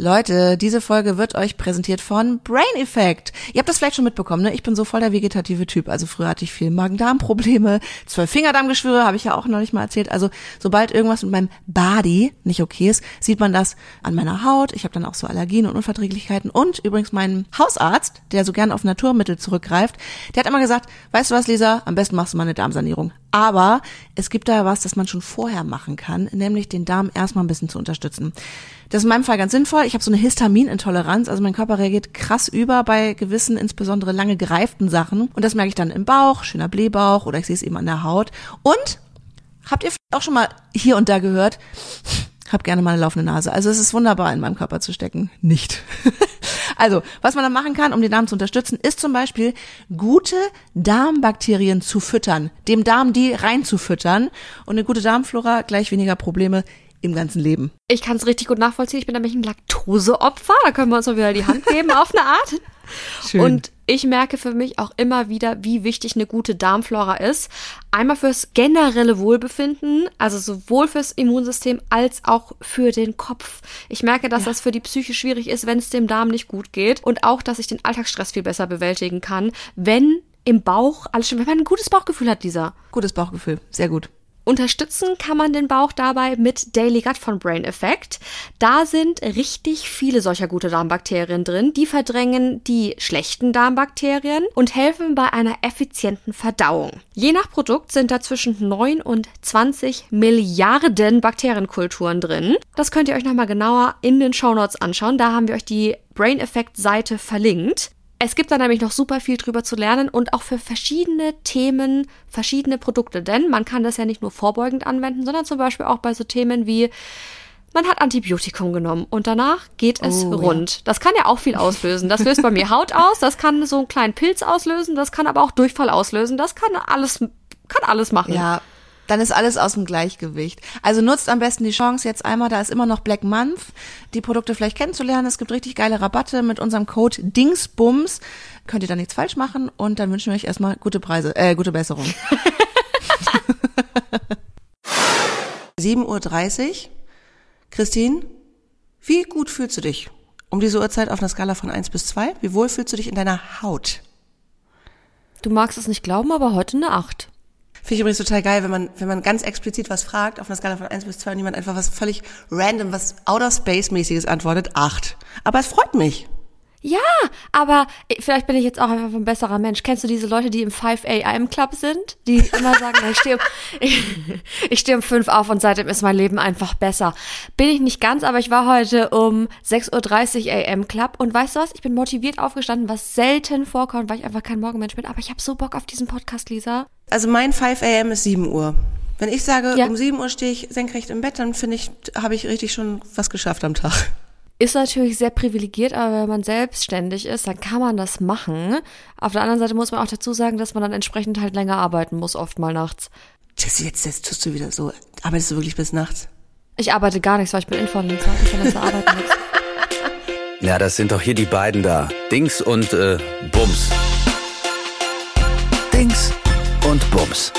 Leute, diese Folge wird euch präsentiert von Brain Effect. Ihr habt das vielleicht schon mitbekommen, ne? Ich bin so voll der vegetative Typ. Also früher hatte ich viel Magen-Darm-Probleme, zwölf Fingerdarmgeschwüre, habe ich ja auch noch nicht mal erzählt. Also sobald irgendwas mit meinem Body nicht okay ist, sieht man das an meiner Haut. Ich habe dann auch so Allergien und Unverträglichkeiten. Und übrigens mein Hausarzt, der so gern auf Naturmittel zurückgreift, der hat immer gesagt, weißt du was, Lisa, am besten machst du mal eine Darmsanierung. Aber es gibt da was, das man schon vorher machen kann, nämlich den Darm erstmal ein bisschen zu unterstützen. Das ist in meinem Fall ganz sinnvoll. Ich habe so eine Histaminintoleranz, also mein Körper reagiert krass über bei gewissen, insbesondere lange gereiften Sachen. Und das merke ich dann im Bauch, schöner Blähbauch oder ich sehe es eben an der Haut. Und habt ihr auch schon mal hier und da gehört, hab gerne mal eine laufende Nase. Also es ist wunderbar in meinem Körper zu stecken. Nicht. also, was man dann machen kann, um den Darm zu unterstützen, ist zum Beispiel gute Darmbakterien zu füttern, dem Darm die reinzufüttern und eine gute Darmflora gleich weniger Probleme im ganzen Leben. Ich kann es richtig gut nachvollziehen. Ich bin nämlich ein Laktoseopfer. Da können wir uns mal wieder die Hand geben auf eine Art. Schön. Und ich merke für mich auch immer wieder, wie wichtig eine gute Darmflora ist. Einmal fürs generelle Wohlbefinden, also sowohl fürs Immunsystem als auch für den Kopf. Ich merke, dass ja. das für die Psyche schwierig ist, wenn es dem Darm nicht gut geht. Und auch, dass ich den Alltagsstress viel besser bewältigen kann, wenn im Bauch alles stimmt, wenn man ein gutes Bauchgefühl hat, dieser. Gutes Bauchgefühl, sehr gut. Unterstützen kann man den Bauch dabei mit Daily Gut von Brain Effect. Da sind richtig viele solcher gute Darmbakterien drin. Die verdrängen die schlechten Darmbakterien und helfen bei einer effizienten Verdauung. Je nach Produkt sind da zwischen 9 und 20 Milliarden Bakterienkulturen drin. Das könnt ihr euch nochmal genauer in den Show Notes anschauen. Da haben wir euch die Brain Effect Seite verlinkt. Es gibt da nämlich noch super viel drüber zu lernen und auch für verschiedene Themen verschiedene Produkte, denn man kann das ja nicht nur vorbeugend anwenden, sondern zum Beispiel auch bei so Themen wie man hat Antibiotikum genommen und danach geht es oh, rund. Ja. Das kann ja auch viel auslösen. Das löst bei mir Haut aus, das kann so einen kleinen Pilz auslösen, das kann aber auch Durchfall auslösen, das kann alles, kann alles machen. Ja, dann ist alles aus dem Gleichgewicht. Also nutzt am besten die Chance jetzt einmal, da ist immer noch Black Month, die Produkte vielleicht kennenzulernen. Es gibt richtig geile Rabatte mit unserem Code Dingsbums. Könnt ihr da nichts falsch machen und dann wünschen wir euch erstmal gute Preise, äh, gute Besserung. 7.30 Uhr. Christine, wie gut fühlst du dich? Um diese Uhrzeit auf einer Skala von 1 bis 2, wie wohl fühlst du dich in deiner Haut? Du magst es nicht glauben, aber heute eine 8. Finde ich übrigens total geil, wenn man, wenn man ganz explizit was fragt, auf einer Skala von 1 bis 2 und jemand einfach was völlig random, was Outer Space-mäßiges antwortet, 8. Aber es freut mich. Ja, aber vielleicht bin ich jetzt auch einfach ein besserer Mensch. Kennst du diese Leute, die im 5 AM Club sind? Die immer sagen, ich stehe um, ich, ich stehe um 5 auf und seitdem ist mein Leben einfach besser. Bin ich nicht ganz, aber ich war heute um 6.30 Uhr AM Club und weißt du was? Ich bin motiviert aufgestanden, was selten vorkommt, weil ich einfach kein Morgenmensch bin. Aber ich habe so Bock auf diesen Podcast, Lisa. Also mein 5 AM ist 7 Uhr. Wenn ich sage, ja. um 7 Uhr stehe ich senkrecht im Bett, dann finde ich, habe ich richtig schon was geschafft am Tag. Ist natürlich sehr privilegiert, aber wenn man selbstständig ist, dann kann man das machen. Auf der anderen Seite muss man auch dazu sagen, dass man dann entsprechend halt länger arbeiten muss, oft mal nachts. Jessie, jetzt, jetzt tust du wieder so. Arbeitest du wirklich bis nachts? Ich arbeite gar nichts, weil ich bin Influencer. Influencer arbeiten nichts. Ja, das sind doch hier die beiden da. Dings und äh, Bums. Dings und Bums.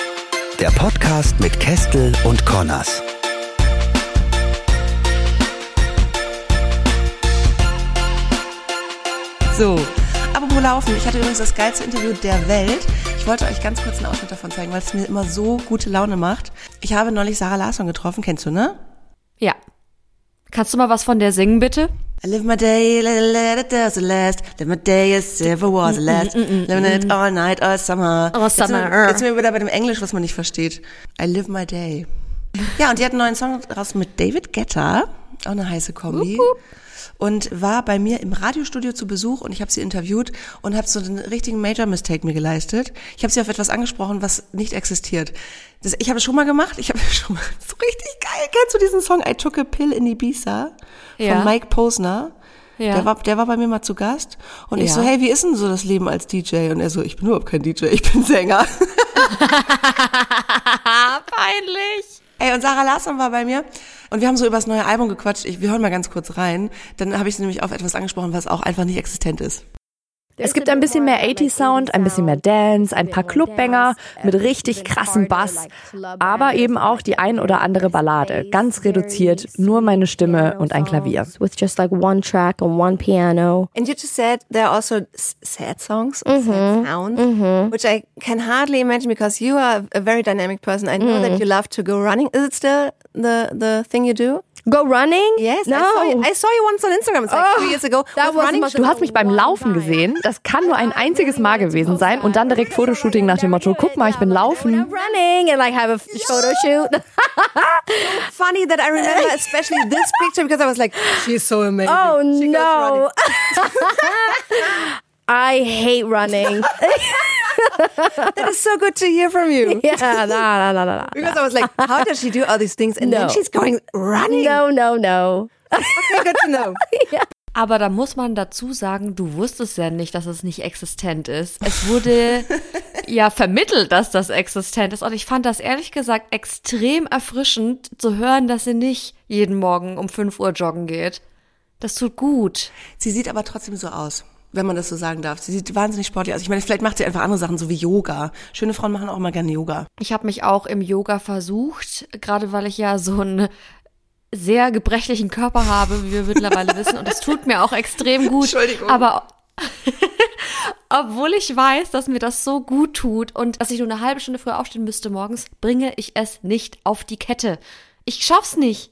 Der Podcast mit Kestel und Connors. So, apropos Laufen. Ich hatte übrigens das geilste Interview der Welt. Ich wollte euch ganz kurz einen Ausschnitt davon zeigen, weil es mir immer so gute Laune macht. Ich habe neulich Sarah Larsson getroffen. Kennst du, ne? Ja. Kannst du mal was von der singen, bitte? I live my day, let it does it last. Live my day as it was the last. Living it all night, all summer. All summer. Jetzt sind wir wieder bei dem Englisch, was man nicht versteht. I live my day. Ja, und die hat einen neuen Song raus mit David Guetta. Auch eine heiße Kombi. Uh, uh und war bei mir im Radiostudio zu Besuch und ich habe sie interviewt und habe so einen richtigen Major Mistake mir geleistet. Ich habe sie auf etwas angesprochen, was nicht existiert. Das, ich habe es schon mal gemacht. Ich habe schon mal so richtig geil. Kennst du diesen Song I Took a Pill in Ibiza ja. von Mike Posner? Ja. Der, war, der war bei mir mal zu Gast und ja. ich so, hey, wie ist denn so das Leben als DJ? Und er so, ich bin überhaupt kein DJ, ich bin Sänger. Peinlich. Ey, und Sarah Larsson war bei mir und wir haben so über das neue Album gequatscht. Ich, wir hören mal ganz kurz rein. Dann habe ich sie nämlich auf etwas angesprochen, was auch einfach nicht existent ist. Es gibt ein bisschen mehr 80-Sound, ein bisschen mehr Dance, ein paar Clubbanger mit richtig krassem Bass, aber eben auch die ein oder andere Ballade, ganz reduziert, nur meine Stimme und ein Klavier. With just like one track and one piano. And you just said there are also s- sad songs or sad sounds, which I can hardly imagine because you are a very dynamic person. I know that you love to go running. Is it still the the thing you do? Go running? Yes, No. I, saw you, I saw you once on Instagram. It's like three years ago. that was running. Du hast mich beim Laufen gesehen. Das kann nur ein einziges Mal gewesen sein und dann direkt Fotoshooting nach dem Motto, guck mal, ich bin laufen. running and like have a f- photo shoot. Funny that I remember especially this picture because I was like, she's so amazing. Oh She no. I hate running. That is so good to hear from you. yeah, nah, nah, nah, nah. Because I was like, how does she do all these things? And then No. she's going running. No, no, no. Okay, good to know. Aber da muss man dazu sagen, du wusstest ja nicht, dass es nicht existent ist. Es wurde ja vermittelt, dass das existent ist. Und ich fand das ehrlich gesagt extrem erfrischend zu hören, dass sie nicht jeden Morgen um 5 Uhr joggen geht. Das tut gut. Sie sieht aber trotzdem so aus, wenn man das so sagen darf. Sie sieht wahnsinnig sportlich aus. Ich meine, vielleicht macht sie einfach andere Sachen, so wie Yoga. Schöne Frauen machen auch immer gerne Yoga. Ich habe mich auch im Yoga versucht, gerade weil ich ja so einen sehr gebrechlichen Körper habe, wie wir mittlerweile wissen. Und es tut mir auch extrem gut. Entschuldigung. Aber obwohl ich weiß, dass mir das so gut tut und dass ich nur eine halbe Stunde früher aufstehen müsste morgens, bringe ich es nicht auf die Kette. Ich schaff's nicht.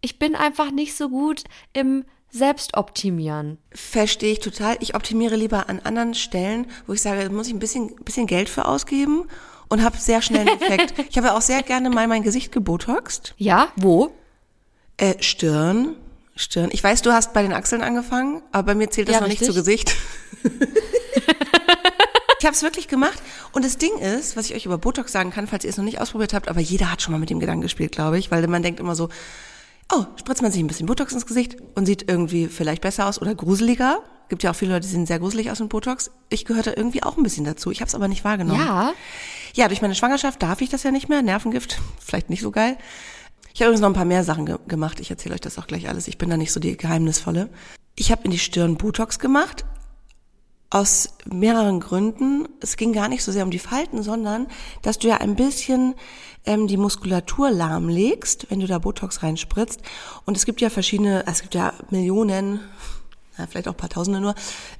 Ich bin einfach nicht so gut im Selbstoptimieren. Verstehe ich total. Ich optimiere lieber an anderen Stellen, wo ich sage, da muss ich ein bisschen, bisschen Geld für ausgeben und habe sehr schnell einen Effekt. ich habe auch sehr gerne mal mein Gesicht gebotoxt. Ja, wo? Äh, Stirn. Stirn. Ich weiß, du hast bei den Achseln angefangen, aber bei mir zählt das Ja, noch nicht zu richtig. Gesicht. ich habe es wirklich gemacht. Und das Ding ist, was ich euch über Botox sagen kann, falls ihr es noch nicht ausprobiert habt, aber jeder hat schon mal mit dem Gedanken gespielt, glaube ich, weil man denkt immer so, oh, spritzt man sich ein bisschen Botox ins Gesicht und sieht irgendwie vielleicht besser aus oder gruseliger. Gibt ja auch viele Leute, die sehen sehr gruselig aus mit Botox. Ich gehörte irgendwie auch ein bisschen dazu. Ich habe es aber nicht wahrgenommen. Ja. Ja, durch meine Schwangerschaft darf ich das ja nicht mehr. Nervengift, vielleicht nicht so geil. Ich habe übrigens noch ein paar mehr Sachen ge gemacht. Ich erzähle euch das auch gleich alles. Ich bin da nicht so die Geheimnisvolle. Ich habe in die Stirn Botox gemacht. Aus mehreren Gründen. Es ging gar nicht so sehr um die Falten, sondern dass du ja ein bisschen ähm, die Muskulatur lahmlegst, wenn du da Botox reinspritzt. Und es gibt ja verschiedene, es gibt ja Millionen, ja, vielleicht auch ein paar Tausende nur,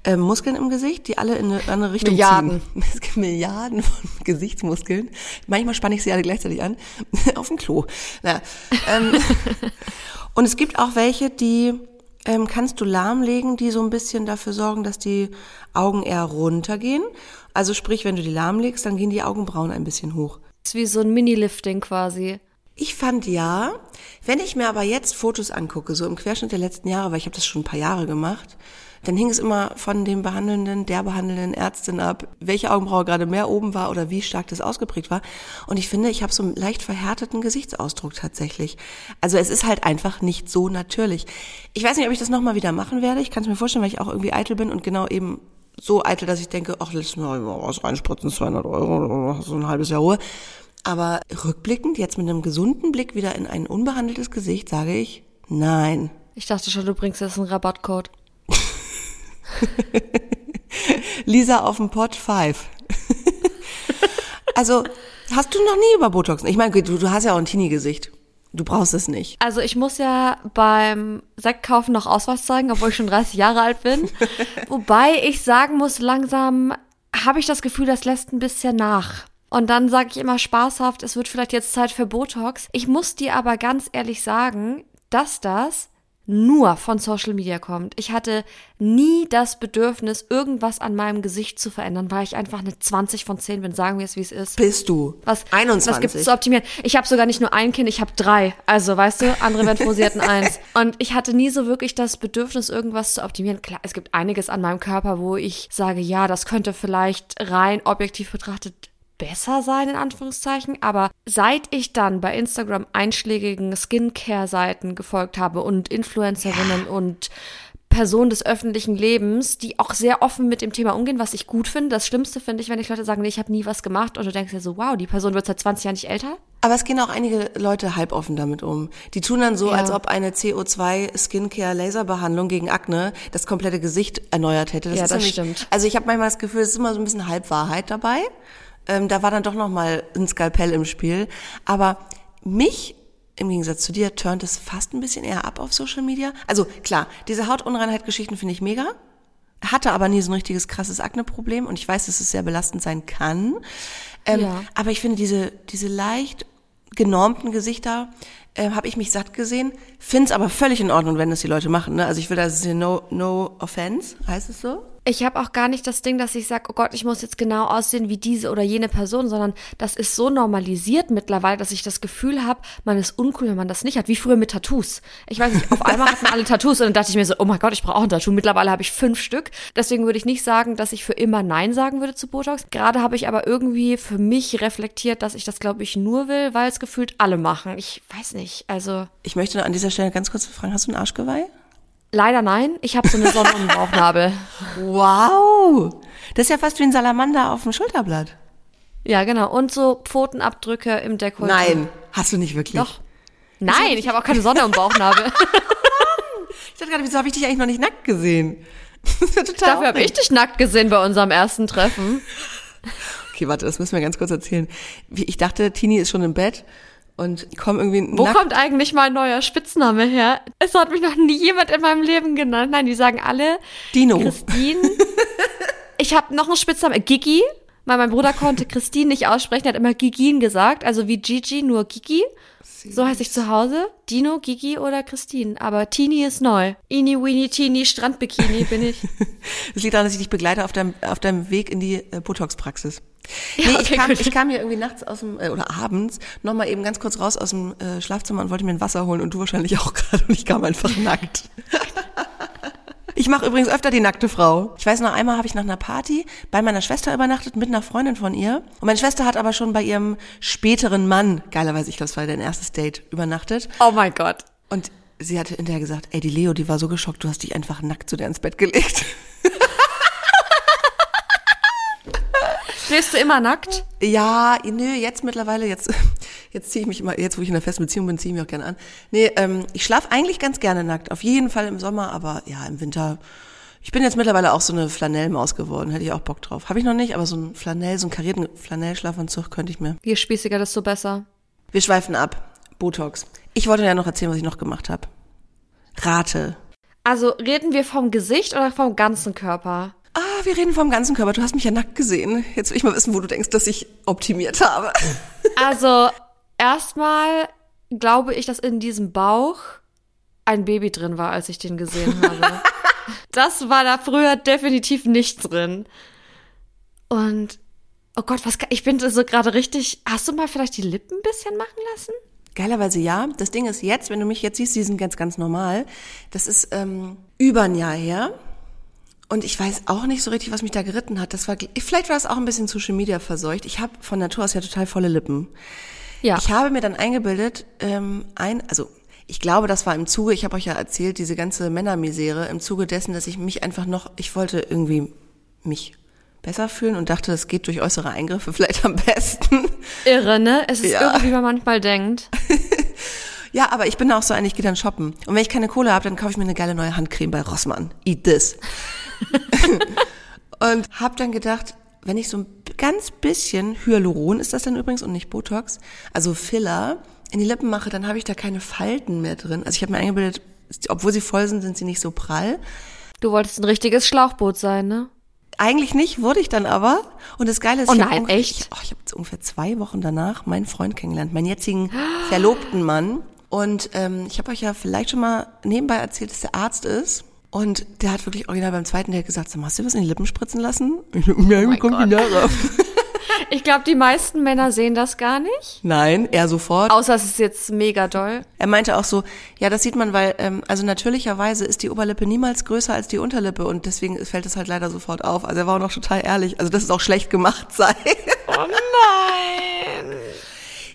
ähm, Muskeln im Gesicht, die alle in eine andere Richtung Milliarden. ziehen. Es gibt Milliarden von Gesichtsmuskeln. Manchmal spanne ich sie alle gleichzeitig an. Auf dem Klo. Ja, ähm, und es gibt auch welche, die ähm, kannst du lahmlegen, die so ein bisschen dafür sorgen, dass die Augen eher runtergehen. Also sprich, wenn du die lahmlegst, dann gehen die Augenbrauen ein bisschen hoch. Ist wie so ein Mini-Lifting quasi. Ich fand ja, wenn ich mir aber jetzt Fotos angucke, so im Querschnitt der letzten Jahre, weil ich habe das schon ein paar Jahre gemacht, dann hing es immer von dem behandelnden, der behandelnden Ärztin ab, welche Augenbraue gerade mehr oben war oder wie stark das ausgeprägt war. Und ich finde, ich habe so einen leicht verhärteten Gesichtsausdruck tatsächlich. Also es ist halt einfach nicht so natürlich. Ich weiß nicht, ob ich das nochmal wieder machen werde. Ich kann es mir vorstellen, weil ich auch irgendwie eitel bin und genau eben so eitel, dass ich denke, ach, lass mal was reinspritzen, 200 Euro, so ein halbes Jahr Ruhe. Aber rückblickend, jetzt mit einem gesunden Blick wieder in ein unbehandeltes Gesicht, sage ich, nein. Ich dachte schon, du bringst jetzt einen Rabattcode. Lisa auf dem Pot 5. also, hast du noch nie über Botox? Ich meine, du, du hast ja auch ein Teenie-Gesicht. Du brauchst es nicht. Also ich muss ja beim Sektkaufen noch Ausweis zeigen, obwohl ich schon 30 Jahre alt bin. Wobei ich sagen muss, langsam habe ich das Gefühl, das lässt ein bisschen nach. Und dann sage ich immer spaßhaft, es wird vielleicht jetzt Zeit für Botox. Ich muss dir aber ganz ehrlich sagen, dass das nur von Social Media kommt. Ich hatte nie das Bedürfnis, irgendwas an meinem Gesicht zu verändern, weil ich einfach eine 20 von 10 bin. Sagen wir es, wie es ist. Bist du? Was, 21. Was gibt's zu optimieren? Ich habe sogar nicht nur ein Kind, ich habe drei. Also, weißt du, andere sie hätten eins. Und ich hatte nie so wirklich das Bedürfnis, irgendwas zu optimieren. Klar, es gibt einiges an meinem Körper, wo ich sage, ja, das könnte vielleicht rein objektiv betrachtet besser sein, in Anführungszeichen. Aber seit ich dann bei Instagram einschlägigen Skincare-Seiten gefolgt habe und Influencerinnen und Personen des öffentlichen Lebens, die auch sehr offen mit dem Thema umgehen, was ich gut finde. Das Schlimmste finde ich, wenn ich Leute sagen, nee, ich habe nie was gemacht und du denkst dir so, wow, die Person wird seit 20 Jahren nicht älter. Aber es gehen auch einige Leute halboffen damit um. Die tun dann so, Ja. als ob eine CO2 Skincare Laserbehandlung gegen Akne das komplette Gesicht erneuert hätte. Ja, das nämlich- stimmt. Also ich habe manchmal das Gefühl, es ist immer so ein bisschen Halbwahrheit dabei. Ähm, da war dann doch noch mal ein Skalpell im Spiel. Aber mich im Gegensatz zu dir turnt es fast ein bisschen eher ab auf Social Media. Also klar, diese Hautunreinheit-Geschichten finde ich mega. Hatte aber nie so ein richtiges krasses Akne-Problem und ich weiß, dass es sehr belastend sein kann. Ähm, Ja. Aber ich finde diese, diese leicht genormten Gesichter, äh, habe ich mich satt gesehen. Finde es aber völlig in Ordnung, wenn das die Leute machen. Ne? Also ich will da no, no offense, heißt es so? Ich habe auch gar nicht das Ding, dass ich sage, oh Gott, ich muss jetzt genau aussehen wie diese oder jene Person, sondern das ist so normalisiert mittlerweile, dass ich das Gefühl habe, man ist uncool, wenn man das nicht hat. Wie früher mit Tattoos. Ich weiß nicht, auf einmal hatten alle Tattoos und dann dachte ich mir so, oh mein Gott, ich brauche auch ein Tattoo. Mittlerweile habe ich fünf Stück. Deswegen würde ich nicht sagen, dass ich für immer Nein sagen würde zu Botox. Gerade habe ich aber irgendwie für mich reflektiert, dass ich das, glaube ich, nur will, weil es gefühlt alle machen. Ich weiß nicht. Also Ich möchte an dieser Stelle ganz kurz fragen, hast du ein Arschgeweih? leider nein. Ich habe so eine Sonne um den Bauchnabel. Wow! Das ist ja fast wie ein Salamander auf dem Schulterblatt. Ja, genau. Und so Pfotenabdrücke im Dekolleté. Nein, hast du nicht wirklich. Doch. Nein, ich habe auch keine Sonne im Bauchnabel. Ich dachte gerade, wieso habe ich dich eigentlich noch nicht nackt gesehen? Ja total Dafür habe ich dich nackt gesehen bei unserem ersten Treffen. Okay, warte, das müssen wir ganz kurz erzählen. Ich dachte, Tini ist schon im Bett und komm irgendwie Wo kommt eigentlich mein neuer Spitzname her? Es hat mich noch nie jemand in meinem Leben genannt. Nein, die sagen alle Dino. Christine. Ich habe noch einen Spitznamen, Gigi. Weil mein Bruder konnte Christine nicht aussprechen, er hat immer Gigin gesagt, also wie Gigi, nur Gigi. So heiße ich zu Hause. Dino, Gigi oder Christine. Aber Tini ist neu. Ini, Weenie, Tini, Strandbikini bin ich. Das liegt daran, dass ich dich begleite auf deinem, auf deinem Weg in die äh, Botox-Praxis. Nee, Ja, ich, okay, kam, gut. ich kam hier irgendwie nachts aus dem, äh, oder abends, nochmal eben ganz kurz raus aus dem äh, Schlafzimmer und wollte mir ein Wasser holen und du wahrscheinlich auch gerade und ich kam einfach nackt. Ich mache übrigens öfter die nackte Frau. Ich weiß noch, einmal habe ich nach einer Party bei meiner Schwester übernachtet mit einer Freundin von ihr. Und meine Schwester hat aber schon bei ihrem späteren Mann, geilerweise, ich glaube, das war dein erstes Date, übernachtet. Oh mein Gott. Und sie hatte hinterher gesagt, ey, die Leo, die war so geschockt, du hast dich einfach nackt zu der ins Bett gelegt. Schläfst du immer nackt? Ja, nö, jetzt mittlerweile, jetzt, jetzt ziehe ich mich immer, jetzt wo ich in einer festen Beziehung bin, ziehe ich mich auch gerne an. Nee, ähm, ich schlafe eigentlich ganz gerne nackt. Auf jeden Fall im Sommer, aber ja, im Winter. Ich bin jetzt mittlerweile auch so eine Flanellmaus geworden, hätte ich auch Bock drauf. Habe ich noch nicht, aber so ein Flanell, so einen karierten Flanellschlafanzug könnte ich mir. Je spießiger, desto besser. Wir schweifen ab. Botox. Ich wollte ja noch erzählen, was ich noch gemacht habe. Rate. Also reden wir vom Gesicht oder vom ganzen Körper? Ah, wir reden vom ganzen Körper. Du hast mich ja nackt gesehen. Jetzt will ich mal wissen, wo du denkst, dass ich optimiert habe. Also erstmal glaube ich, dass in diesem Bauch ein Baby drin war, als ich den gesehen habe. das war da früher definitiv nicht drin. Und oh Gott, was ich bin so gerade richtig. Hast du mal vielleicht die Lippen ein bisschen machen lassen? Geilerweise ja. Das Ding ist jetzt, wenn du mich jetzt siehst, die sind ganz, ganz normal. Das ist ähm, über ein Jahr her. Und ich weiß auch nicht so richtig, was mich da geritten hat. Das war, vielleicht war es auch ein bisschen Social Media verseucht. Ich habe von Natur aus ja total volle Lippen. Ja. Ich habe mir dann eingebildet, ähm, ein, also ich glaube, das war im Zuge, ich habe euch ja erzählt, diese ganze Männermisere, im Zuge dessen, dass ich mich einfach noch, ich wollte irgendwie mich besser fühlen und dachte, das geht durch äußere Eingriffe vielleicht am besten. Irre, ne? Es ist Ja. irgendwie, wie man manchmal denkt. Ja, aber ich bin auch so ein, ich gehe dann shoppen. Und wenn ich keine Kohle habe, dann kaufe ich mir eine geile neue Handcreme bei Rossmann. Eat this. und habe dann gedacht, wenn ich so ein ganz bisschen Hyaluron ist das dann übrigens und nicht Botox, also Filler in die Lippen mache, dann habe ich da keine Falten mehr drin. Also ich habe mir eingebildet, obwohl sie voll sind, sind sie nicht so prall. Du wolltest ein richtiges Schlauchboot sein, ne? Eigentlich nicht, wurde ich dann aber. Und das Geile ist, Oh ich nein, echt? Ich, oh, ich habe jetzt ungefähr zwei Wochen danach meinen Freund kennengelernt, meinen jetzigen verlobten Mann. Und ähm, ich habe euch ja vielleicht schon mal nebenbei erzählt, dass der Arzt ist. Und der hat wirklich original beim zweiten Date gesagt, sag mal, hast du was in die Lippen spritzen lassen? Ich so, Nein, kommt die Nase. Ich glaube, die meisten Männer sehen das gar nicht. Nein, er sofort. Außer es ist jetzt mega doll. Er meinte auch so, ja, das sieht man, weil, ähm, also natürlicherweise ist die Oberlippe niemals größer als die Unterlippe und deswegen fällt es halt leider sofort auf. Also er war auch noch total ehrlich. Also dass es auch schlecht gemacht sei. Oh nein.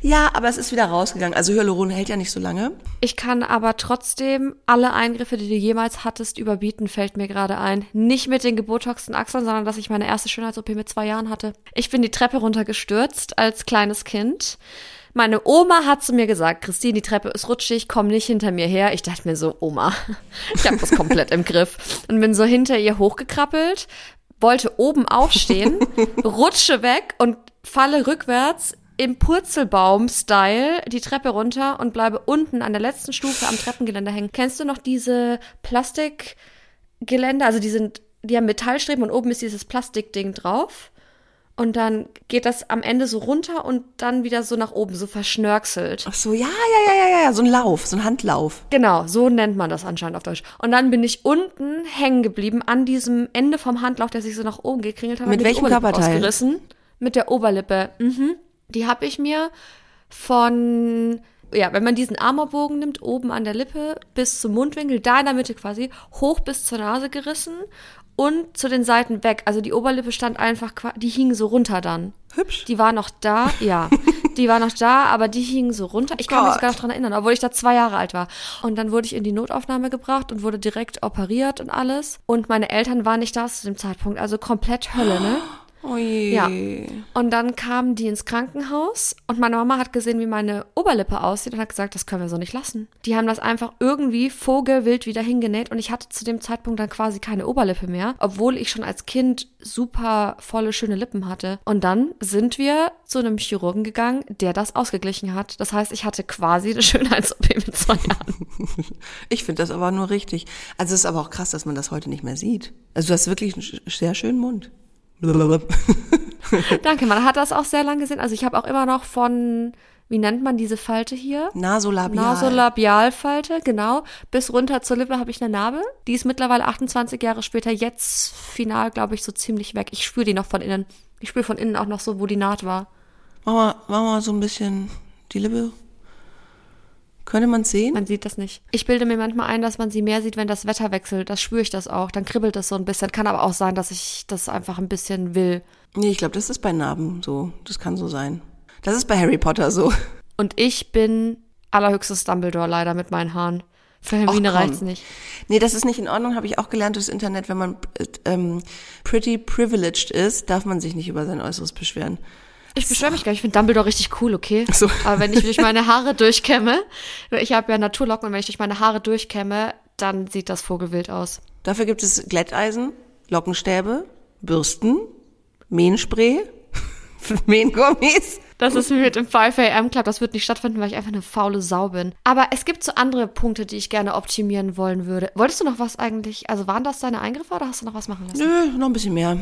Ja, aber es ist wieder rausgegangen. Also Hyaluron hält ja nicht so lange. Ich kann aber trotzdem alle Eingriffe, die du jemals hattest, überbieten, fällt mir gerade ein. Nicht mit den gebotoxten Achseln, sondern dass ich meine erste Schönheits-OP mit zwei Jahren hatte. Ich bin die Treppe runtergestürzt als kleines Kind. Meine Oma hat zu mir gesagt, Christine, die Treppe ist rutschig, komm nicht hinter mir her. Ich dachte mir so, Oma, ich habe das komplett im Griff. Und bin so hinter ihr hochgekrabbelt, wollte oben aufstehen, rutsche weg und falle rückwärts im Purzelbaum-Style die Treppe runter und bleibe unten an der letzten Stufe am Treppengeländer hängen. Kennst du noch diese Plastikgeländer? Also die sind, die haben Metallstreben und oben ist dieses Plastikding drauf. Und dann geht das am Ende so runter und dann wieder so nach oben, so verschnörkelt. Ach so, ja, ja, ja, ja, ja, so ein Lauf, so ein Handlauf. Genau, so nennt man das anscheinend auf Deutsch. Und dann bin ich unten hängen geblieben an diesem Ende vom Handlauf, der sich so nach oben gekringelt hat. Mit welchem Körperteil? Ausgerissen. Mit der Oberlippe. Mhm. Die habe ich mir von, ja, wenn man diesen Armorbogen nimmt, oben an der Lippe bis zum Mundwinkel, da in der Mitte quasi, hoch bis zur Nase gerissen und zu den Seiten weg. Also die Oberlippe stand einfach, die hing so runter dann. Hübsch. Die war noch da, ja. Die war noch da, aber die hing so runter. Ich kann mich Gott. sogar noch dran erinnern, obwohl ich da zwei Jahre alt war. Und dann wurde ich in die Notaufnahme gebracht und wurde direkt operiert und alles. Und meine Eltern waren nicht da zu dem Zeitpunkt, also komplett Hölle, ne? Oh je. Ja. Und dann kamen die ins Krankenhaus und meine Mama hat gesehen, wie meine Oberlippe aussieht und hat gesagt, das können wir so nicht lassen. Die haben das einfach irgendwie vogelwild wieder hingenäht und ich hatte zu dem Zeitpunkt dann quasi keine Oberlippe mehr, obwohl ich schon als Kind super volle, schöne Lippen hatte. Und dann sind wir zu einem Chirurgen gegangen, der das ausgeglichen hat. Das heißt, ich hatte quasi eine Schönheits-OP mit zwei Jahren. Ich finde das aber nur richtig. Also es ist aber auch krass, dass man das heute nicht mehr sieht. Also du hast wirklich einen sehr schönen Mund. Danke, man hat das auch sehr lange gesehen. Also ich habe auch immer noch von, wie nennt man diese Falte hier? Nasolabial. Nasolabialfalte, genau. Bis runter zur Lippe habe ich eine Narbe. Die ist mittlerweile 28 Jahre später jetzt final, glaube ich, so ziemlich weg. Ich spüre die noch von innen. Ich spüre von innen auch noch so, wo die Naht war. Mach mal, mach mal so ein bisschen die Lippe. Könnte man sehen? Man sieht das nicht. Ich bilde mir manchmal ein, dass man sie mehr sieht, wenn das Wetter wechselt. Das spüre ich das auch. Dann kribbelt das so ein bisschen. Kann aber auch sein, dass ich das einfach ein bisschen will. Nee, ich glaube, das ist bei Narben so. Das kann so sein. Das ist bei Harry Potter so. Und ich bin allerhöchstes Dumbledore leider mit meinen Haaren. Für Hermine reicht's nicht. Nee, das ist nicht in Ordnung, habe ich auch gelernt durchs Internet. Wenn man äh, ähm, pretty privileged ist, darf man sich nicht über sein Äußeres beschweren. Ich beschwöre mich gar nicht. Ich finde Dumbledore richtig cool, okay? so. Aber wenn ich durch meine Haare durchkämme, ich habe ja Naturlocken und wenn ich durch meine Haare durchkämme, dann sieht das Vogelwild aus. Dafür gibt es Glätteisen, Lockenstäbe, Bürsten, Mähenspray, Mähengummis. Das ist wie mit dem 5 AM Club. Das wird nicht stattfinden, weil ich einfach eine faule Sau bin. Aber es gibt so andere Punkte, die ich gerne optimieren wollen würde. Wolltest du noch was eigentlich? Also waren das deine Eingriffe oder hast du noch was machen lassen? Nö, noch ein bisschen mehr.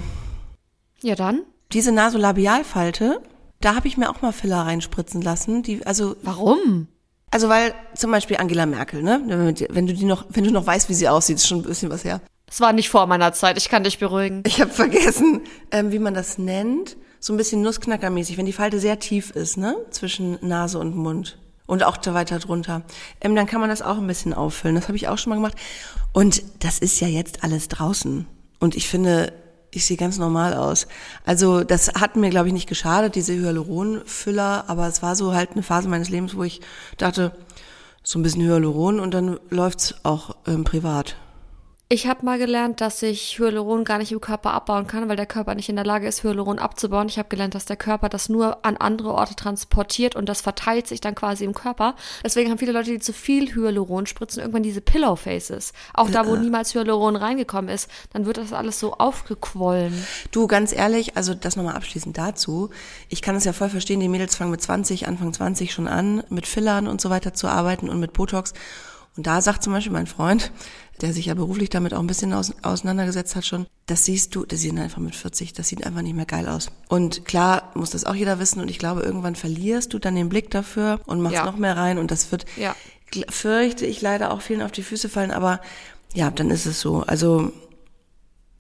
Ja, dann. Diese Nasolabialfalte, da habe ich mir auch mal Filler reinspritzen lassen. Die, also, Warum? also weil zum Beispiel Angela Merkel, ne? Wenn du- die noch, wenn du noch weißt, wie sie aussieht, ist schon ein bisschen was her. Das war nicht vor meiner Zeit. Ich kann dich beruhigen. Ich habe vergessen, ähm, wie man das nennt. So ein bisschen Nussknackermäßig, wenn die Falte sehr tief ist, ne? Zwischen Nase und Mund. Und auch da weiter drunter. Ähm, dann kann man das auch ein bisschen auffüllen. Das habe ich auch schon mal gemacht. Und das ist ja jetzt alles draußen. Und ich finde, ich sehe ganz normal aus. Also das hat mir, glaube ich, nicht geschadet, diese Hyaluronfüller. Aber es war so halt eine Phase meines Lebens, wo ich dachte, so ein bisschen Hyaluron und dann läuft's auch ähm, privat. Ich habe mal gelernt, dass ich Hyaluron gar nicht im Körper abbauen kann, weil der Körper nicht in der Lage ist, Hyaluron abzubauen. Ich habe gelernt, dass der Körper das nur an andere Orte transportiert und das verteilt sich dann quasi im Körper. Deswegen haben viele Leute, die zu viel Hyaluron spritzen, irgendwann diese Pillow Faces. Auch da, wo niemals Hyaluron reingekommen ist, dann wird das alles so aufgequollen. Du, ganz ehrlich, also das nochmal abschließend dazu. Ich kann es ja voll verstehen, die Mädels fangen mit 20, Anfang 20 schon an, mit Fillern und so weiter zu arbeiten und mit Botox. Und da sagt zum Beispiel mein Freund, der sich ja beruflich damit auch ein bisschen aus, auseinandergesetzt hat schon, das siehst du, das sieht einfach mit 40, das sieht einfach nicht mehr geil aus. Und klar muss das auch jeder wissen und ich glaube, irgendwann verlierst du dann den Blick dafür und machst Ja. noch mehr rein und das wird, Ja. fürchte ich leider auch vielen auf die Füße fallen, aber ja, dann ist es so. Also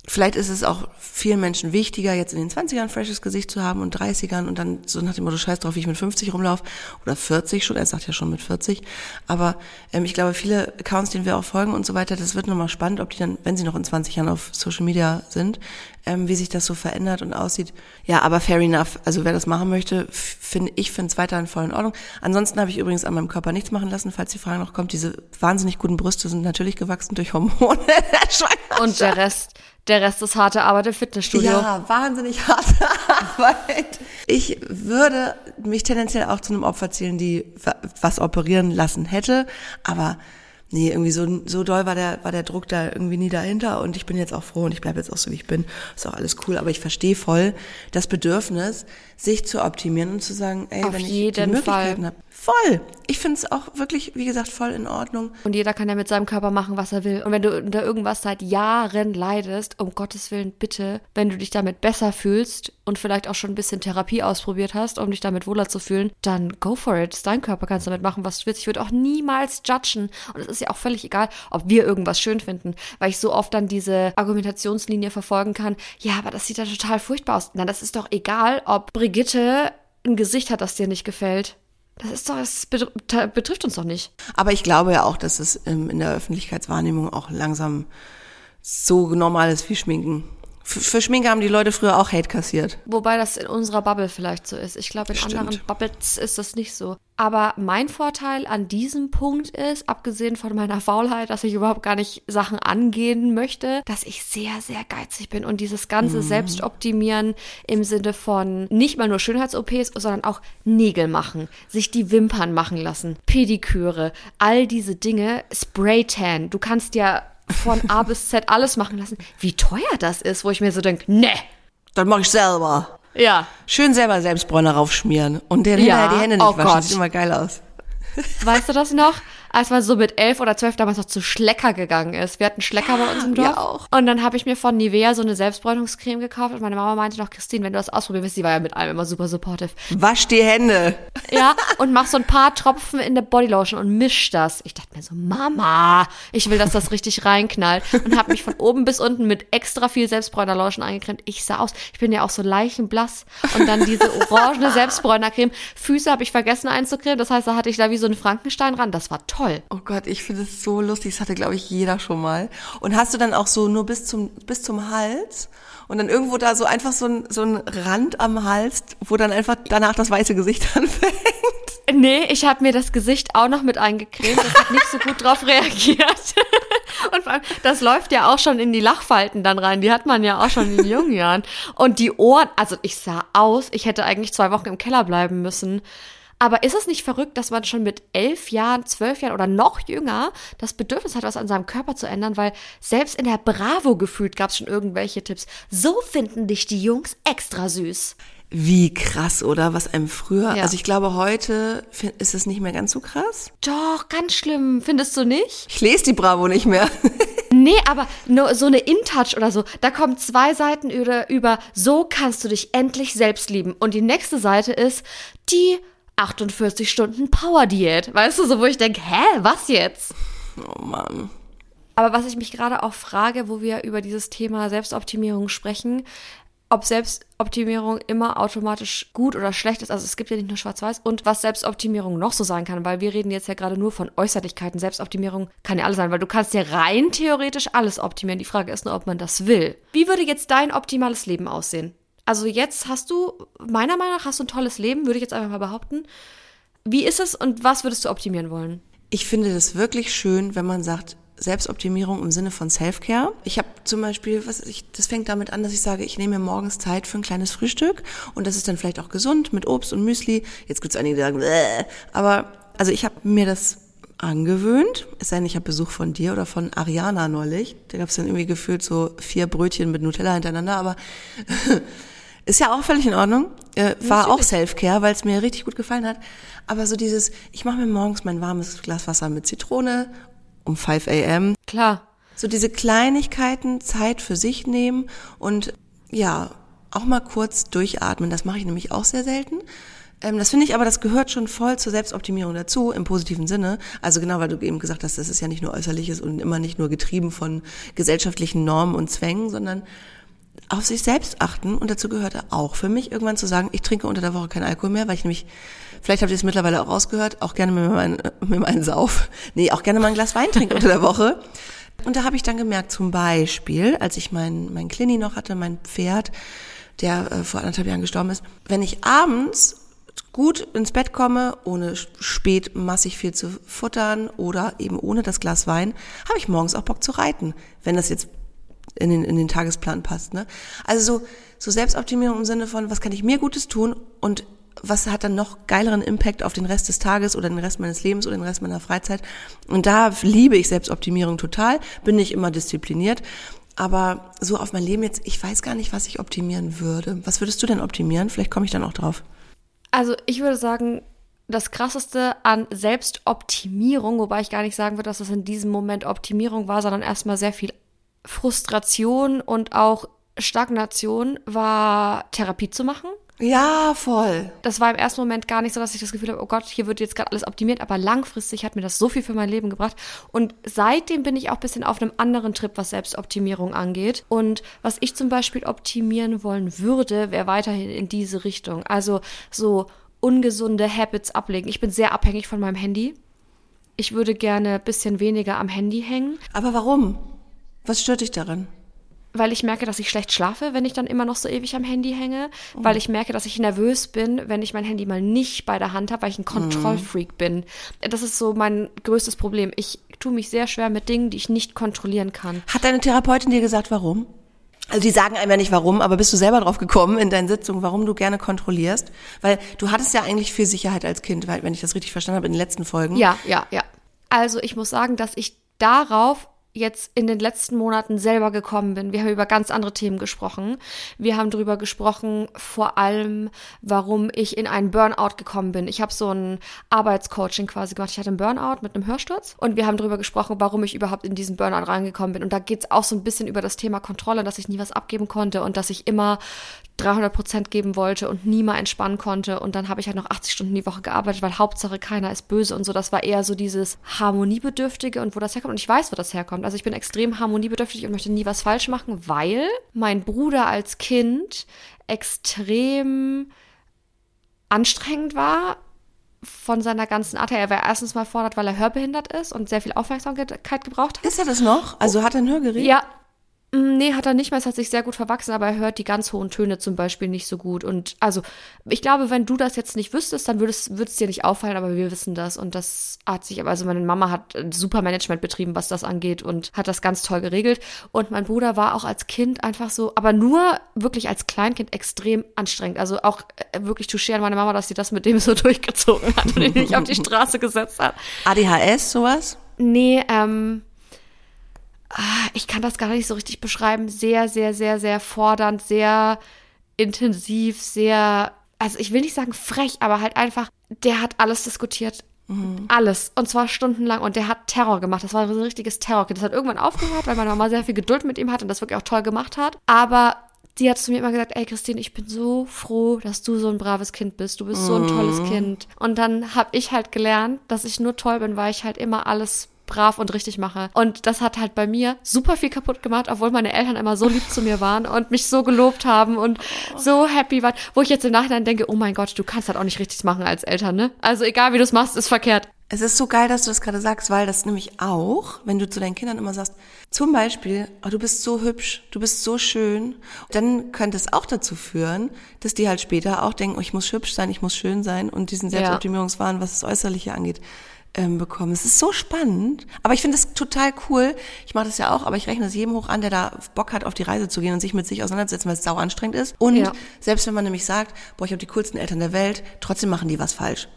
Vielleicht ist es auch vielen Menschen wichtiger, jetzt in den 20ern ein freshes Gesicht zu haben und 30ern und dann so nach dem Motto Scheiß drauf, wie ich mit 50 rumlaufe oder 40 schon, er sagt ja schon mit 40. Aber ähm, ich glaube, viele Accounts, denen wir auch folgen und so weiter, das wird nochmal spannend, ob die dann, wenn sie noch in 20 Jahren auf Social Media sind, ähm, wie sich das so verändert und aussieht. Ja, aber fair enough. Also wer das machen möchte, finde ich finde es weiterhin voll in Ordnung. Ansonsten habe ich übrigens an meinem Körper nichts machen lassen, falls die Frage noch kommt. Diese wahnsinnig guten Brüste sind natürlich gewachsen durch Hormone. Und der Rest, Der Rest ist harte Arbeit im Fitnessstudio. Ja, wahnsinnig harte Arbeit. Ich würde mich tendenziell auch zu einem Opfer zählen, die wa- was operieren lassen hätte, aber nee, irgendwie so, so doll war der, war der Druck da irgendwie nie dahinter und ich bin jetzt auch froh und ich bleibe jetzt auch so, wie ich bin. Ist auch alles cool, aber ich verstehe voll das Bedürfnis, sich zu optimieren und zu sagen, ey, Auf wenn ich die Möglichkeiten habe. Voll. Ich finde es auch wirklich, wie gesagt, voll in Ordnung. Und jeder kann ja mit seinem Körper machen, was er will. Und wenn du unter irgendwas seit Jahren leidest, um Gottes Willen, bitte, wenn du dich damit besser fühlst und vielleicht auch schon ein bisschen Therapie ausprobiert hast, um dich damit wohler zu fühlen, dann go for it. Dein Körper, kannst damit machen, was du willst. Ich würde auch niemals judgen. Und es ist ja auch völlig egal, ob wir irgendwas schön finden, weil ich so oft dann diese Argumentationslinie verfolgen kann. Ja, aber das sieht ja total furchtbar aus. Na, das ist doch egal, ob Brigitte ein Gesicht hat, das dir nicht gefällt. Das ist doch, das betr- betrifft uns doch nicht. Aber ich glaube ja auch, dass es ähm, in der Öffentlichkeitswahrnehmung auch langsam so normal ist wie Schminken. Für, Schminke haben die Leute früher auch Hate kassiert. Wobei das in unserer Bubble vielleicht so ist. Ich glaube, in Stimmt. anderen Bubbles ist das nicht so. Aber mein Vorteil an diesem Punkt ist, abgesehen von meiner Faulheit, dass ich überhaupt gar nicht Sachen angehen möchte, dass ich sehr, sehr geizig bin und dieses ganze Selbstoptimieren im Sinne von nicht mal nur Schönheits-OPs, sondern auch Nägel machen, sich die Wimpern machen lassen, Pediküre, all diese Dinge, Spraytan. Du kannst ja von A bis Z alles machen lassen. Wie teuer das ist, wo ich mir so denke, ne. Dann mache ich selber. Ja, Schön selber Selbstbräuner raufschmieren und den Ja, die Hände nicht oh waschen. Gott. Sieht immer geil aus. Weißt du das noch? Als man so mit elf oder zwölf damals noch zu Schlecker gegangen ist. Wir hatten Schlecker bei uns im Dorf. wir auch. Und dann habe ich mir von Nivea so eine Selbstbräunungscreme gekauft und meine Mama meinte noch, Christine, wenn du das ausprobieren willst, die war ja mit allem immer super supportive. Wasch die Hände. Ja, und mach so ein paar Tropfen in der Bodylotion und misch das. Ich dachte mir so, Mama, ich will, dass das richtig reinknallt. Und habe mich von oben bis unten mit extra viel Selbstbräunerlotion eingecremt. Ich sah aus, ich bin ja auch so leichenblass. Und dann diese orangene Selbstbräunercreme. Füße habe ich vergessen einzucremen. Das heißt, da hatte ich da wie so einen Frankenstein ran. Das war toll. Oh Gott, ich finde es so lustig. Das hatte, glaube ich, jeder schon mal. Und hast du dann auch so nur bis zum, bis zum Hals und dann irgendwo da so einfach so ein, so ein Rand am Hals, wo dann einfach danach das weiße Gesicht anfängt? Nee, ich habe mir das Gesicht auch noch mit eingecremt. Das hat nicht so gut drauf reagiert. Und vor allem, das läuft ja auch schon in die Lachfalten dann rein. Die hat man ja auch schon in jungen Jahren. Und die Ohren, also ich sah aus, ich hätte eigentlich zwei Wochen im Keller bleiben müssen. Aber ist es nicht verrückt, dass man schon mit elf Jahren, zwölf Jahren oder noch jünger das Bedürfnis hat, was an seinem Körper zu ändern? Weil selbst in der Bravo gefühlt gab es schon irgendwelche Tipps. So finden dich die Jungs extra süß. Wie krass, oder? Was einem früher, Ja. also ich glaube, heute ist es nicht mehr ganz so krass. Doch, ganz schlimm. Findest du nicht? Ich lese die Bravo nicht mehr. Nee, aber so eine InTouch oder so. Da kommen zwei Seiten über, über so kannst du dich endlich selbst lieben. Und die nächste Seite ist die 48 Stunden Power Diät. Weißt du, so wo ich denke, hä, was jetzt? Oh Mann. Aber was ich mich gerade auch frage, wo wir über dieses Thema Selbstoptimierung sprechen, ob Selbstoptimierung immer automatisch gut oder schlecht ist. Also es gibt ja nicht nur Schwarz-Weiß und was Selbstoptimierung noch so sein kann, weil wir reden jetzt ja gerade nur von Äußerlichkeiten. Selbstoptimierung kann ja alles sein, weil du kannst ja rein theoretisch alles optimieren. Die Frage ist nur, ob man das will. Wie würde jetzt dein optimales Leben aussehen? Also jetzt hast du, meiner Meinung nach, hast du ein tolles Leben, würde ich jetzt einfach mal behaupten. Wie ist es und was würdest du optimieren wollen? Ich finde das wirklich schön, wenn man sagt, Selbstoptimierung im Sinne von Self-Care. Ich habe zum Beispiel, was ich, das fängt damit an, dass ich sage, ich nehme mir morgens Zeit für ein kleines Frühstück und das ist dann vielleicht auch gesund mit Obst und Müsli. Jetzt gibt es einige, die sagen, Bäh. aber also ich habe mir das angewöhnt. Es sei denn, ich habe Besuch von dir oder von Ariana neulich. Da gab es dann irgendwie gefühlt so vier Brötchen mit Nutella hintereinander, aber ist ja auch völlig in Ordnung. Äh, war auch Self-Care, weil es mir richtig gut gefallen hat. Aber so dieses, ich mache mir morgens mein warmes Glas Wasser mit Zitrone um 5 a.m. Klar. So diese Kleinigkeiten, Zeit für sich nehmen und ja, auch mal kurz durchatmen. Das mache ich nämlich auch sehr selten. Ähm, das finde ich aber, das gehört schon voll zur Selbstoptimierung dazu, im positiven Sinne. Also genau, weil du eben gesagt hast, das ist ja nicht nur äußerliches und immer nicht nur getrieben von gesellschaftlichen Normen und Zwängen, sondern auf sich selbst achten und dazu gehörte auch für mich irgendwann zu sagen, ich trinke unter der Woche keinen Alkohol mehr, weil ich nämlich, vielleicht habt ihr es mittlerweile auch rausgehört, auch gerne mit meinem, mit meinem Sauf, nee, auch gerne mal ein Glas Wein trinke unter der Woche. Und da habe ich dann gemerkt, zum Beispiel, als ich mein, mein Klini noch hatte, mein Pferd, der äh, vor anderthalb Jahren gestorben ist, wenn ich abends gut ins Bett komme, ohne spät massig viel zu futtern oder eben ohne das Glas Wein, habe ich morgens auch Bock zu reiten. Wenn das jetzt in den, in den Tagesplan passt. Ne? Also so, so Selbstoptimierung im Sinne von, was kann ich mir Gutes tun und was hat dann noch geileren Impact auf den Rest des Tages oder den Rest meines Lebens oder den Rest meiner Freizeit. Und da liebe ich Selbstoptimierung total, bin nicht immer diszipliniert. Aber so auf mein Leben jetzt, ich weiß gar nicht, was ich optimieren würde. Was würdest du denn optimieren? Vielleicht komme ich dann auch drauf. Also ich würde sagen, das Krasseste an Selbstoptimierung, wobei ich gar nicht sagen würde, dass es in diesem Moment Optimierung war, sondern erstmal sehr viel Frustration und auch Stagnation, war Therapie zu machen. Ja, voll. Das war im ersten Moment gar nicht so, dass ich das Gefühl habe, oh Gott, hier wird jetzt gerade alles optimiert, aber langfristig hat mir das so viel für mein Leben gebracht. Und seitdem bin ich auch ein bisschen auf einem anderen Trip, was Selbstoptimierung angeht. Und was ich zum Beispiel optimieren wollen würde, wäre weiterhin in diese Richtung. Also so ungesunde Habits ablegen. Ich bin sehr abhängig von meinem Handy. Ich würde gerne ein bisschen weniger am Handy hängen. Aber warum? Was stört dich daran? weil ich merke, dass ich schlecht schlafe, wenn ich dann immer noch so ewig am Handy hänge, mhm. weil ich merke, dass ich nervös bin, wenn ich mein Handy mal nicht bei der Hand habe, weil ich ein Kontrollfreak mhm. bin. Das ist so mein größtes Problem. Ich tue mich sehr schwer mit Dingen, die ich nicht kontrollieren kann. Hat deine Therapeutin dir gesagt, warum? Also die sagen einem ja nicht warum, aber bist du selber drauf gekommen in deinen Sitzungen, warum du gerne kontrollierst? Weil du hattest ja eigentlich viel Sicherheit als Kind, weil, wenn ich das richtig verstanden habe in den letzten Folgen. Ja, ja, ja. Also ich muss sagen, dass ich darauf jetzt in den letzten Monaten selber gekommen bin. Wir haben über ganz andere Themen gesprochen. Wir haben darüber gesprochen, vor allem, warum ich in einen Burnout gekommen bin. Ich habe so ein Arbeitscoaching quasi gemacht. Ich hatte einen Burnout mit einem Hörsturz und wir haben darüber gesprochen, warum ich überhaupt in diesen Burnout reingekommen bin. Und da geht's auch so ein bisschen über das Thema Kontrolle, dass ich nie was abgeben konnte und dass ich immer 300 Prozent geben wollte und nie mal entspannen konnte. Und dann habe ich halt noch 80 Stunden die Woche gearbeitet, weil Hauptsache keiner ist böse und so. Das war eher so dieses Harmoniebedürftige und wo das herkommt. Und ich weiß, wo das herkommt. Also ich bin extrem harmoniebedürftig und möchte nie was falsch machen, weil mein Bruder als Kind extrem anstrengend war von seiner ganzen Art her. Er war erstens mal fordert, weil er hörbehindert ist und sehr viel Aufmerksamkeit gebraucht hat. Ist er das noch? Also hat er ein Hörgerät? Ja, nee, hat er nicht mehr. Es hat sich sehr gut verwachsen, aber er hört die ganz hohen Töne zum Beispiel nicht so gut. Und also, ich glaube, wenn du das jetzt nicht wüsstest, dann würde es dir nicht auffallen, aber wir wissen das. Und das hat sich, also meine Mama hat super Management betrieben, was das angeht und hat das ganz toll geregelt. Und mein Bruder war auch als Kind einfach so, aber nur wirklich als Kleinkind extrem anstrengend. Also auch äh, wirklich touché an meine Mama, dass sie das mit dem so durchgezogen hat und ihn nicht auf die Straße gesetzt hat. ADHS, sowas? Nee, ähm, ich kann das gar nicht so richtig beschreiben, sehr, sehr, sehr, sehr fordernd, sehr intensiv, sehr, also ich will nicht sagen frech, aber halt einfach, der hat alles diskutiert. Mhm. Alles. Und zwar stundenlang. Und der hat Terror gemacht. Das war so ein richtiges Terror. Das hat irgendwann aufgehört, weil meine Mama sehr viel Geduld mit ihm hat und das wirklich auch toll gemacht hat. Aber die hat zu mir immer gesagt, ey Christine, ich bin so froh, dass du so ein braves Kind bist. Du bist so ein tolles mhm. Kind. Und dann habe ich halt gelernt, dass ich nur toll bin, weil ich halt immer alles brav und richtig mache. Und das hat halt bei mir super viel kaputt gemacht, obwohl meine Eltern immer so lieb zu mir waren und mich so gelobt haben und so happy waren, wo ich jetzt im Nachhinein denke, oh mein Gott, du kannst halt auch nicht richtig machen als Eltern, ne? Also egal wie du es machst, ist verkehrt. Es ist so geil, dass du das gerade sagst, weil das nämlich auch, wenn du zu deinen Kindern immer sagst, zum Beispiel, oh, du bist so hübsch, du bist so schön, dann könnte es auch dazu führen, dass die halt später auch denken, oh, ich muss hübsch sein, ich muss schön sein und diesen Selbstoptimierungswahn, was das Äußerliche angeht, ähm, bekommen. Es ist so spannend, aber ich finde es total cool. Ich mache das ja auch, aber ich rechne es jedem hoch an, der da Bock hat, auf die Reise zu gehen und sich mit sich auseinanderzusetzen, weil es sau anstrengend ist. Und ja. selbst wenn man nämlich sagt, boah, ich habe die coolsten Eltern der Welt, trotzdem machen die was falsch.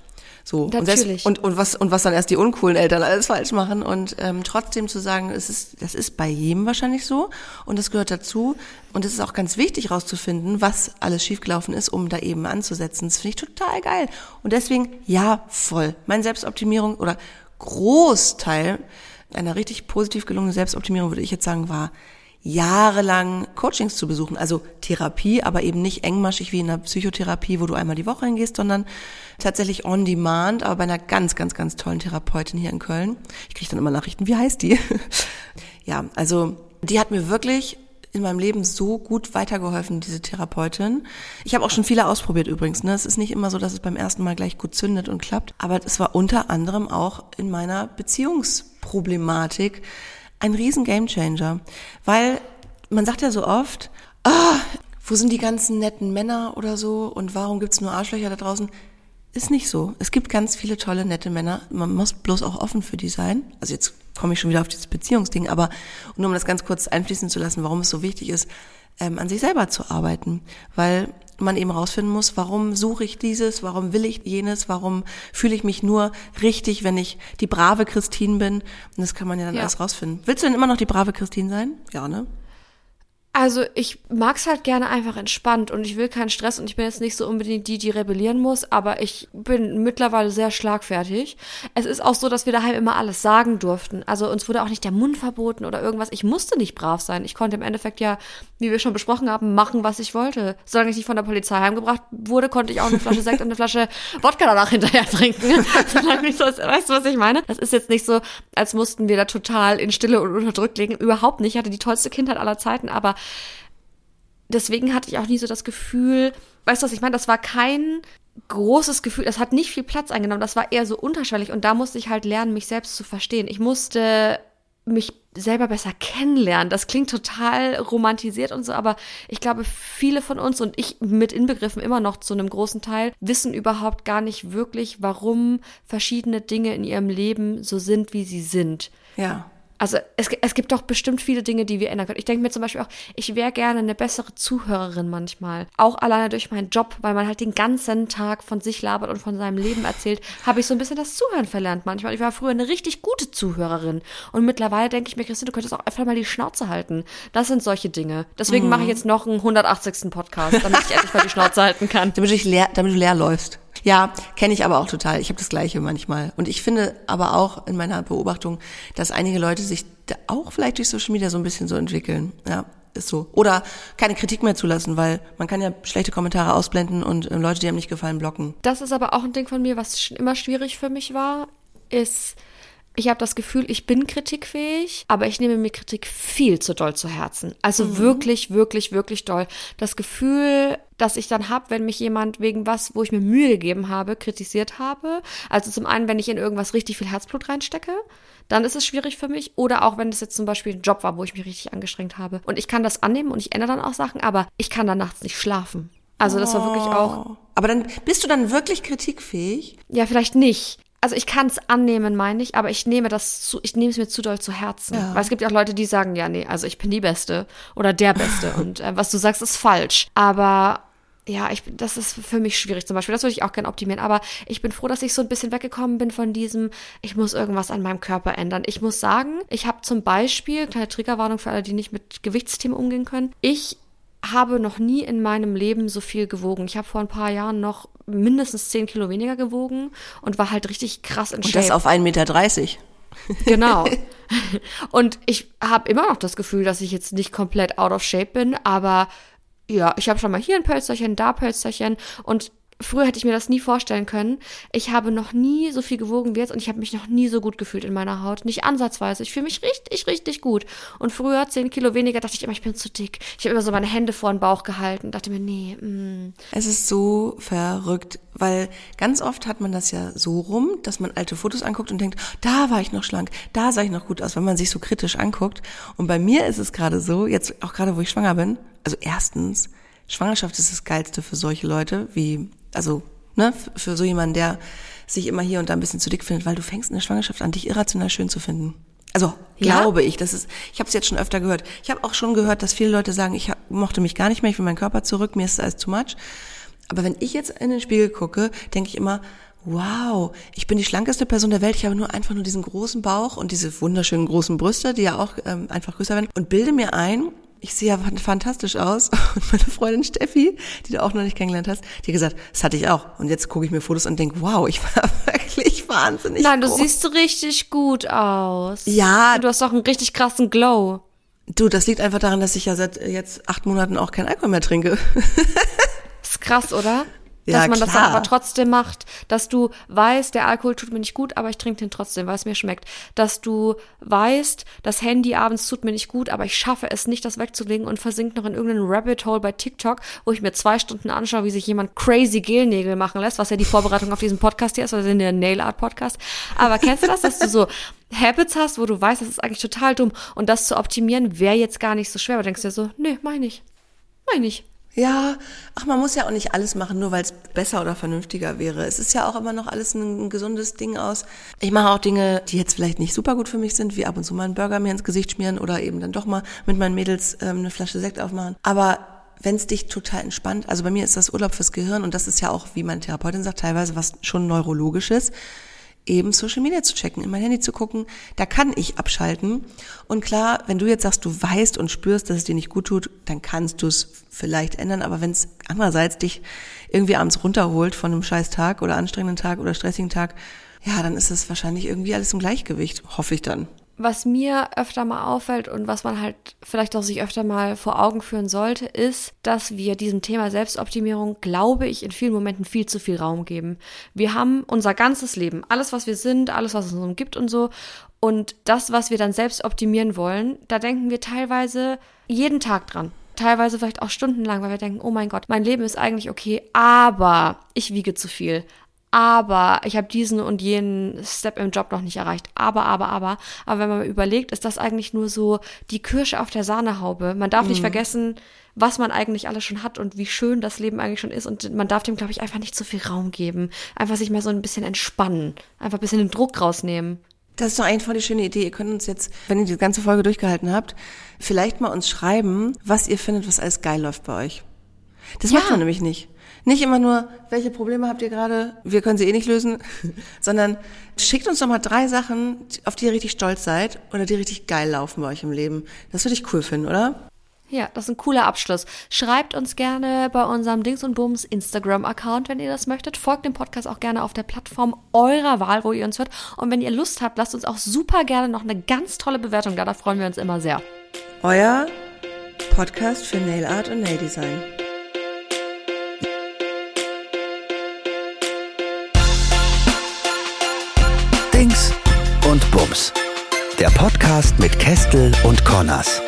So Natürlich. und, selbst, und, und was und was dann erst die uncoolen Eltern alles falsch machen und ähm, trotzdem zu sagen, es ist das ist bei jedem wahrscheinlich so und das gehört dazu und es ist auch ganz wichtig rauszufinden, was alles schiefgelaufen ist, um da eben anzusetzen. Das finde ich total geil und deswegen ja voll. Meine Selbstoptimierung oder Großteil einer richtig positiv gelungenen Selbstoptimierung würde ich jetzt sagen war jahrelang Coachings zu besuchen, also Therapie, aber eben nicht engmaschig wie in der Psychotherapie, wo du einmal die Woche hingehst, sondern tatsächlich on demand, aber bei einer ganz, ganz, ganz tollen Therapeutin hier in Köln. Ich kriege dann immer Nachrichten, wie heißt die? ja, also die hat mir wirklich in meinem Leben so gut weitergeholfen, diese Therapeutin. Ich habe auch schon viele ausprobiert übrigens. Ne? Es ist nicht immer so, dass es beim ersten Mal gleich gut zündet und klappt. Aber es war unter anderem auch in meiner Beziehungsproblematik ein riesen Gamechanger, weil man sagt ja so oft, ah, wo sind die ganzen netten Männer oder so und warum gibt's nur Arschlöcher da draußen? ist nicht so. Es gibt ganz viele tolle, nette Männer. Man muss bloß auch offen für die sein. Also jetzt komme ich schon wieder auf dieses Beziehungsding, aber nur um das ganz kurz einfließen zu lassen, warum es so wichtig ist, ähm, an sich selber zu arbeiten. Weil man eben rausfinden muss, warum suche ich dieses, warum will ich jenes, warum fühle ich mich nur richtig, wenn ich die brave Christine bin. Und das kann man ja dann Ja. alles rausfinden. Willst du denn immer noch die brave Christine sein? Ja, ne? Also ich mag's halt gerne einfach entspannt und ich will keinen Stress und ich bin jetzt nicht so unbedingt die, die rebellieren muss, aber ich bin mittlerweile sehr schlagfertig. Es ist auch so, dass wir daheim immer alles sagen durften. Also uns wurde auch nicht der Mund verboten oder irgendwas. Ich musste nicht brav sein. Ich konnte im Endeffekt ja, wie wir schon besprochen haben, machen, was ich wollte. Solange ich nicht von der Polizei heimgebracht wurde, konnte ich auch eine Flasche Sekt und eine Flasche Wodka danach hinterher trinken. Solange ich so, weißt du, was ich meine? Das ist jetzt nicht so, als mussten wir da total in Stille und unterdrückt legen. Überhaupt nicht. Ich hatte die tollste Kindheit aller Zeiten, aber deswegen hatte ich auch nie so das Gefühl, weißt du, was ich meine? Das war kein großes Gefühl, das hat nicht viel Platz eingenommen, das war eher so unterschwellig und da musste ich halt lernen, mich selbst zu verstehen. Ich musste mich selber besser kennenlernen. Das klingt total romantisiert und so, aber ich glaube, viele von uns und ich mit inbegriffen immer noch zu einem großen Teil wissen überhaupt gar nicht wirklich, warum verschiedene Dinge in ihrem Leben so sind, wie sie sind. Ja. Also es, es gibt doch bestimmt viele Dinge, die wir ändern können. Ich denke mir zum Beispiel auch, ich wäre gerne eine bessere Zuhörerin manchmal. Auch alleine durch meinen Job, weil man halt den ganzen Tag von sich labert und von seinem Leben erzählt, habe ich so ein bisschen das Zuhören verlernt manchmal. Ich war früher eine richtig gute Zuhörerin. Und mittlerweile denke ich mir, Christine, du könntest auch einfach mal die Schnauze halten. Das sind solche Dinge. Deswegen mache ich jetzt noch einen 180. Podcast, damit ich endlich mal die Schnauze halten kann. Damit du, leer, damit du leer läufst. Ja, kenne ich aber auch total. Ich habe das Gleiche manchmal. Und ich finde aber auch in meiner Beobachtung, dass einige Leute sich da auch vielleicht durch Social Media so ein bisschen so entwickeln. Ja, ist so. Oder keine Kritik mehr zulassen, weil man kann ja schlechte Kommentare ausblenden und äh, Leute, die einem nicht gefallen, blocken. Das ist aber auch ein Ding von mir, was immer schwierig für mich war, ist, ich habe das Gefühl, ich bin kritikfähig, aber ich nehme mir Kritik viel zu doll zu Herzen. Also wirklich, wirklich, wirklich doll. Das Gefühl, das ich dann habe, wenn mich jemand wegen was, wo ich mir Mühe gegeben habe, kritisiert habe. Also zum einen, wenn ich in irgendwas richtig viel Herzblut reinstecke, dann ist es schwierig für mich. Oder auch, wenn es jetzt zum Beispiel ein Job war, wo ich mich richtig angestrengt habe. Und ich kann das annehmen und ich ändere dann auch Sachen, aber ich kann dann nachts nicht schlafen. Also das war wirklich auch Aber dann bist du dann wirklich kritikfähig? ja, vielleicht nicht. Also ich kann es annehmen, meine ich, aber ich nehme das zu, ich nehme es mir zu doll zu Herzen. Weil es gibt ja auch Leute, die sagen, ja, nee, also ich bin die Beste oder der Beste und äh, was du sagst, ist falsch. Aber ja, ich, das ist für mich schwierig zum Beispiel. Das würde ich auch gerne optimieren. Aber ich bin froh, dass ich so ein bisschen weggekommen bin von diesem, ich muss irgendwas an meinem Körper ändern. Ich muss sagen, ich habe zum Beispiel, kleine Triggerwarnung für alle, die nicht mit Gewichtsthemen umgehen können, ich habe noch nie in meinem Leben so viel gewogen. Ich habe vor ein paar Jahren noch mindestens 10 Kilo weniger gewogen und war halt richtig krass in Und Shape. das auf 1,30 Meter. Genau. Und ich habe immer noch das Gefühl, dass ich jetzt nicht komplett out of shape bin, aber ja, ich habe schon mal hier ein Pölsterchen, da Pölsterchen und früher hätte ich mir das nie vorstellen können. Ich habe noch nie so viel gewogen wie jetzt und ich habe mich noch nie so gut gefühlt in meiner Haut. Nicht ansatzweise. Ich fühle mich richtig, richtig gut. Und früher, 10 Kilo weniger, dachte ich immer, ich bin zu dick. Ich habe immer so meine Hände vor den Bauch gehalten, dachte mir, nee, mm. Es ist so verrückt, weil ganz oft hat man das ja so rum, dass man alte Fotos anguckt und denkt, da war ich noch schlank, da sah ich noch gut aus, wenn man sich so kritisch anguckt. Und bei mir ist es gerade so, jetzt auch gerade, wo ich schwanger bin, also erstens, Schwangerschaft ist das Geilste für solche Leute, wie, also, ne, für so jemanden, der sich immer hier und da ein bisschen zu dick findet, weil du fängst in der Schwangerschaft an, dich irrational schön zu finden. Also Ja? glaube ich, das ist, ich habe es jetzt schon öfter gehört. Ich habe auch schon gehört, dass viele Leute sagen, ich hab, mochte mich gar nicht mehr, ich will meinen Körper zurück, mir ist das alles too much. Aber wenn ich jetzt in den Spiegel gucke, denke ich immer, wow, ich bin die schlankeste Person der Welt, ich habe nur einfach nur diesen großen Bauch und diese wunderschönen großen Brüste, die ja auch ähm, einfach größer werden und bilde mir ein, ich sehe ja fan- fantastisch aus. Und meine Freundin Steffi, die du auch noch nicht kennengelernt hast, die hat gesagt, das hatte ich auch. Und jetzt gucke ich mir Fotos und denke, wow, ich war wirklich wahnsinnig Nein, du groß. siehst richtig gut aus. Ja. Du hast doch einen richtig krassen Glow. Du, das liegt einfach daran, dass ich ja seit jetzt acht Monaten auch keinen Alkohol mehr trinke. Ist krass, oder? Ja, dass man das klar. dann aber trotzdem macht, dass du weißt, der Alkohol tut mir nicht gut, aber ich trinke den trotzdem, weil es mir schmeckt. Dass du weißt, das Handy abends tut mir nicht gut, aber ich schaffe es nicht, das wegzulegen und versinkt noch in irgendeinen Rabbit Hole bei TikTok, wo ich mir zwei Stunden anschaue, wie sich jemand crazy Gelnägel machen lässt, was ja die Vorbereitung auf diesen Podcast hier ist, also in der Nail Art Podcast. Aber kennst du das, dass du so Habits hast, wo du weißt, das ist eigentlich total dumm und das zu optimieren wäre jetzt gar nicht so schwer, aber denkst dir so, nee, mach ich. Mach ich. Ja, ach, man muss ja auch nicht alles machen, nur weil es besser oder vernünftiger wäre. Es ist ja auch immer noch alles ein, gesundes Ding aus. Ich mache auch Dinge, die jetzt vielleicht nicht super gut für mich sind, wie ab und zu mal einen Burger mir ins Gesicht schmieren oder eben dann doch mal mit meinen Mädels ähm, eine Flasche Sekt aufmachen. Aber wenn es dich total entspannt, also bei mir ist das Urlaub fürs Gehirn und das ist ja auch, wie meine Therapeutin sagt, teilweise was schon neurologisches eben Social Media zu checken, in mein Handy zu gucken, da kann ich abschalten. Und klar, wenn du jetzt sagst, du weißt und spürst, dass es dir nicht gut tut, dann kannst du es vielleicht ändern. Aber wenn es andererseits dich irgendwie abends runterholt von einem scheiß Tag oder anstrengenden Tag oder stressigen Tag, ja, dann ist es wahrscheinlich irgendwie alles im Gleichgewicht, hoffe ich dann was mir öfter mal auffällt und was man halt vielleicht auch sich öfter mal vor Augen führen sollte, ist, dass wir diesem Thema Selbstoptimierung, glaube ich, in vielen Momenten viel zu viel Raum geben. Wir haben unser ganzes Leben, alles, was wir sind, alles, was es uns gibt und so. Und das, was wir dann selbst optimieren wollen, da denken wir teilweise jeden Tag dran teilweise vielleicht auch stundenlang, weil wir denken, oh mein Gott, mein Leben ist eigentlich okay, aber ich wiege zu viel, aber ich habe diesen und jenen Step im Job noch nicht erreicht. Aber, aber, aber. Aber wenn man überlegt, ist das eigentlich nur so die Kirsche auf der Sahnehaube. Man darf mhm. nicht vergessen, was man eigentlich alles schon hat und wie schön das Leben eigentlich schon ist. Und man darf dem, glaube ich, einfach nicht zu viel Raum geben. Einfach sich mal so ein bisschen entspannen. Einfach ein bisschen den Druck rausnehmen. Das ist doch eigentlich voll die schöne Idee. Ihr könnt uns jetzt, wenn ihr die ganze Folge durchgehalten habt, vielleicht mal uns schreiben, was ihr findet, was alles geil läuft bei euch. Das ja. macht man nämlich nicht. Nicht immer nur, welche Probleme habt ihr gerade, wir können sie eh nicht lösen, sondern schickt uns doch mal drei Sachen, auf die ihr richtig stolz seid oder die richtig geil laufen bei euch im Leben. Das würde ich cool finden, oder? Ja, das ist ein cooler Abschluss. Schreibt uns gerne bei unserem Dings und Bums Instagram-Account, wenn ihr das möchtet. Folgt dem Podcast auch gerne auf der Plattform eurer Wahl, wo ihr uns hört. Und wenn ihr Lust habt, lasst uns auch super gerne noch eine ganz tolle Bewertung da. Da freuen wir uns immer sehr. Euer Podcast für Nail Art und Nail Design. Und Bums. Der Podcast mit Kestel und Connors.